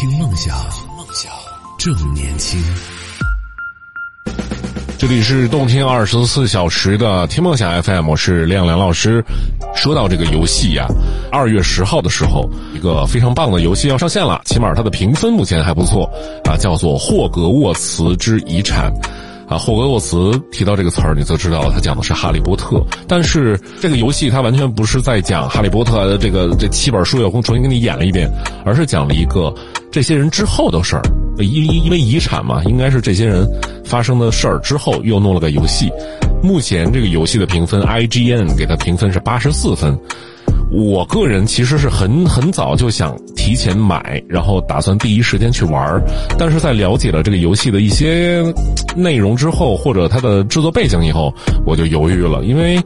听梦想，梦想正年轻。这里是动听二十四小时的听梦想 FM，我是亮亮老师。说到这个游戏呀，二月十号的时候，一个非常棒的游戏要上线了，起码它的评分目前还不错啊，叫做《霍格沃茨之遗产》。啊，霍格沃茨提到这个词儿，你就知道了，他讲的是哈利波特。但是这个游戏它完全不是在讲哈利波特的这个这七本书要重新给你演了一遍，而是讲了一个这些人之后的事儿。因因为遗产嘛，应该是这些人发生的事儿之后又弄了个游戏。目前这个游戏的评分，IGN 给它评分是八十四分。我个人其实是很很早就想提前买，然后打算第一时间去玩儿，但是在了解了这个游戏的一些内容之后，或者它的制作背景以后，我就犹豫了，因为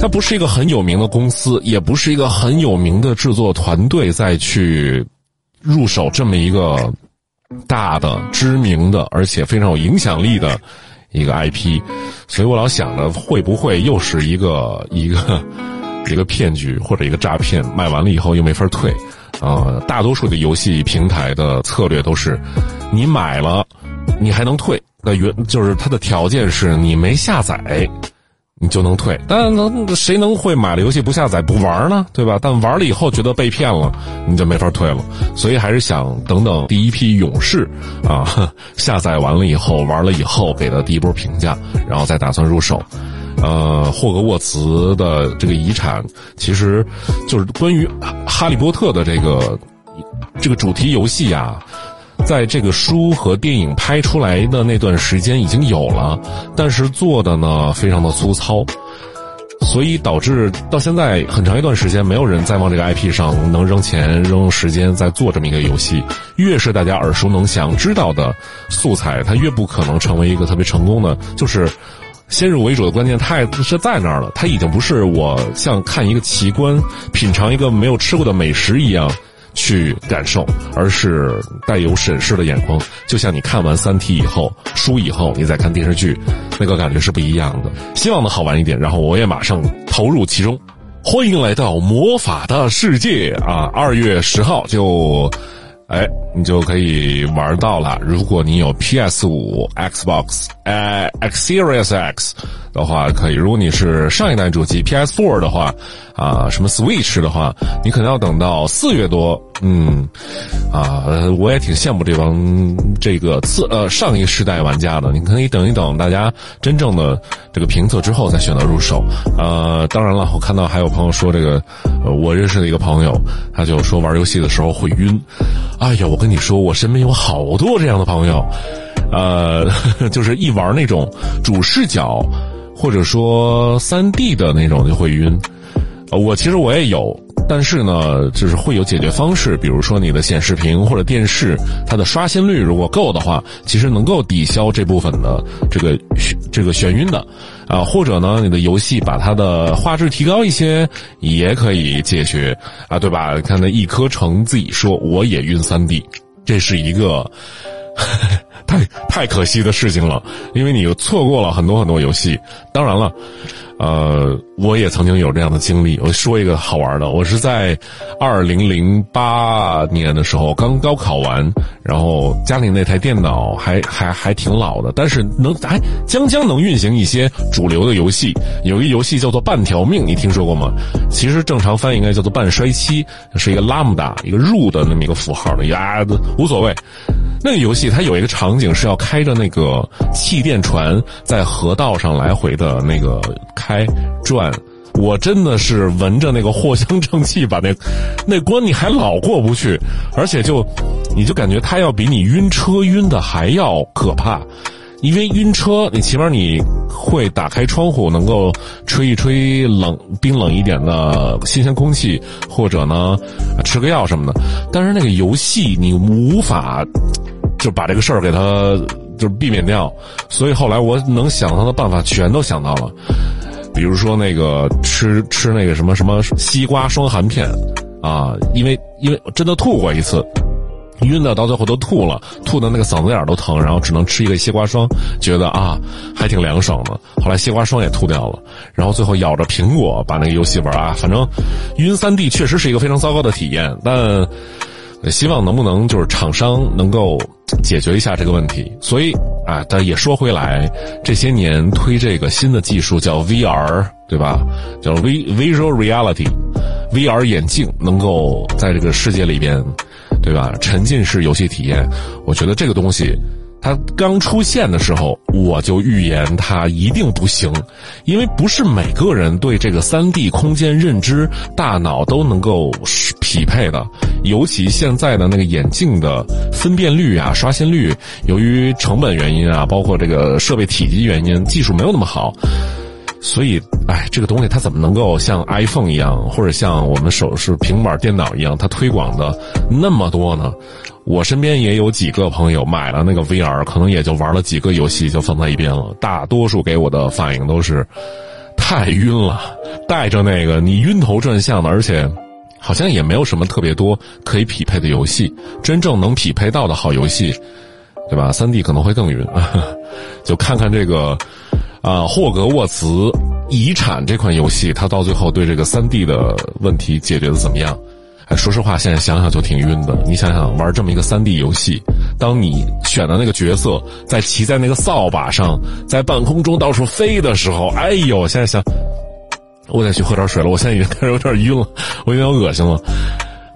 它不是一个很有名的公司，也不是一个很有名的制作团队再去入手这么一个大的、知名的而且非常有影响力的一个 IP，所以我老想着会不会又是一个一个。一个骗局或者一个诈骗，卖完了以后又没法退，啊，大多数的游戏平台的策略都是，你买了，你还能退，那原就是它的条件是你没下载，你就能退。但能谁能会买了游戏不下载不玩呢？对吧？但玩了以后觉得被骗了，你就没法退了。所以还是想等等第一批勇士啊，下载完了以后玩了以后给的第一波评价，然后再打算入手。呃，霍格沃茨的这个遗产，其实就是关于哈利波特的这个这个主题游戏啊，在这个书和电影拍出来的那段时间已经有了，但是做的呢非常的粗糙，所以导致到现在很长一段时间没有人再往这个 IP 上能扔钱扔时间在做这么一个游戏。越是大家耳熟能详知道的素材，它越不可能成为一个特别成功的，就是。先入为主的观念，它是在那儿了。它已经不是我像看一个奇观、品尝一个没有吃过的美食一样去感受，而是带有审视的眼光。就像你看完《三体》以后、书以后，你再看电视剧，那个感觉是不一样的。希望能好玩一点，然后我也马上投入其中。欢迎来到魔法的世界啊！二月十号就。哎，你就可以玩到了。如果你有 PS 五、Xbox、呃 X Series X 的话，可以；如果你是上一代主机 PS Four 的话，啊，什么 Switch 的话，你可能要等到四月多。嗯，啊，我也挺羡慕这帮这个次呃上一世代玩家的。你可以等一等，大家真正的这个评测之后再选择入手。呃，当然了，我看到还有朋友说这个，我认识的一个朋友，他就说玩游戏的时候会晕。哎呀，我跟你说，我身边有好多这样的朋友，呃，就是一玩那种主视角或者说三 D 的那种就会晕。我其实我也有。但是呢，就是会有解决方式，比如说你的显示屏或者电视，它的刷新率如果够的话，其实能够抵消这部分的这个这个眩晕的，啊，或者呢，你的游戏把它的画质提高一些，也可以解决，啊，对吧？看那一颗橙自己说我也晕三 D，这是一个 太太可惜的事情了，因为你又错过了很多很多游戏。当然了。呃，我也曾经有这样的经历。我说一个好玩的，我是在二零零八年的时候刚高考完，然后家里那台电脑还还还挺老的，但是能还将将能运行一些主流的游戏。有一游戏叫做《半条命》，你听说过吗？其实正常翻译应该叫做《半衰期》，是一个拉姆达一个 root 的那么一个符号的呀，无所谓。那个游戏它有一个场景是要开着那个气垫船在河道上来回的那个开转，我真的是闻着那个藿香正气，把那那关你还老过不去，而且就你就感觉它要比你晕车晕的还要可怕，因为晕车你起码你会打开窗户能够吹一吹冷冰冷一点的新鲜空气，或者呢吃个药什么的，但是那个游戏你无法。就把这个事儿给他就是避免掉，所以后来我能想到的办法全都想到了，比如说那个吃 吃那个什么什么西瓜霜含片，啊，因为因为真的吐过一次，晕的到最后都吐了，吐的那个嗓子眼都疼，然后只能吃一个西瓜霜，觉得啊还挺凉爽的。后来西瓜霜也吐掉了，然后最后咬着苹果把那个游戏玩啊，反正晕三 D 确实是一个非常糟糕的体验，但。希望能不能就是厂商能够解决一下这个问题。所以啊，但也说回来，这些年推这个新的技术叫 VR，对吧？叫 V Visual Reality，VR 眼镜能够在这个世界里边，对吧？沉浸式游戏体验，我觉得这个东西。它刚出现的时候，我就预言它一定不行，因为不是每个人对这个三 D 空间认知大脑都能够匹配的。尤其现在的那个眼镜的分辨率啊、刷新率，由于成本原因啊，包括这个设备体积原因，技术没有那么好。所以，哎，这个东西它怎么能够像 iPhone 一样，或者像我们手是平板电脑一样，它推广的那么多呢？我身边也有几个朋友买了那个 VR，可能也就玩了几个游戏就放在一边了。大多数给我的反应都是太晕了，带着那个你晕头转向的，而且好像也没有什么特别多可以匹配的游戏。真正能匹配到的好游戏，对吧？三 D 可能会更晕。就看看这个。啊，霍格沃茨遗产这款游戏，它到最后对这个三 D 的问题解决的怎么样？哎，说实话，现在想想就挺晕的。你想想，玩这么一个三 D 游戏，当你选的那个角色在骑在那个扫把上，在半空中到处飞的时候，哎呦，现在想，我得去喝点水了。我现在已经开始有点晕了，我有点恶心了。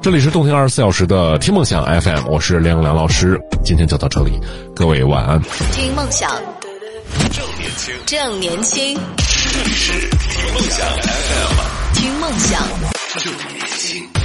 这里是动听二十四小时的听梦想 FM，我是梁梁老师，今天就到这里，各位晚安。听梦想。正年轻，正年轻，这里是听梦想。FM，听梦想，正年轻。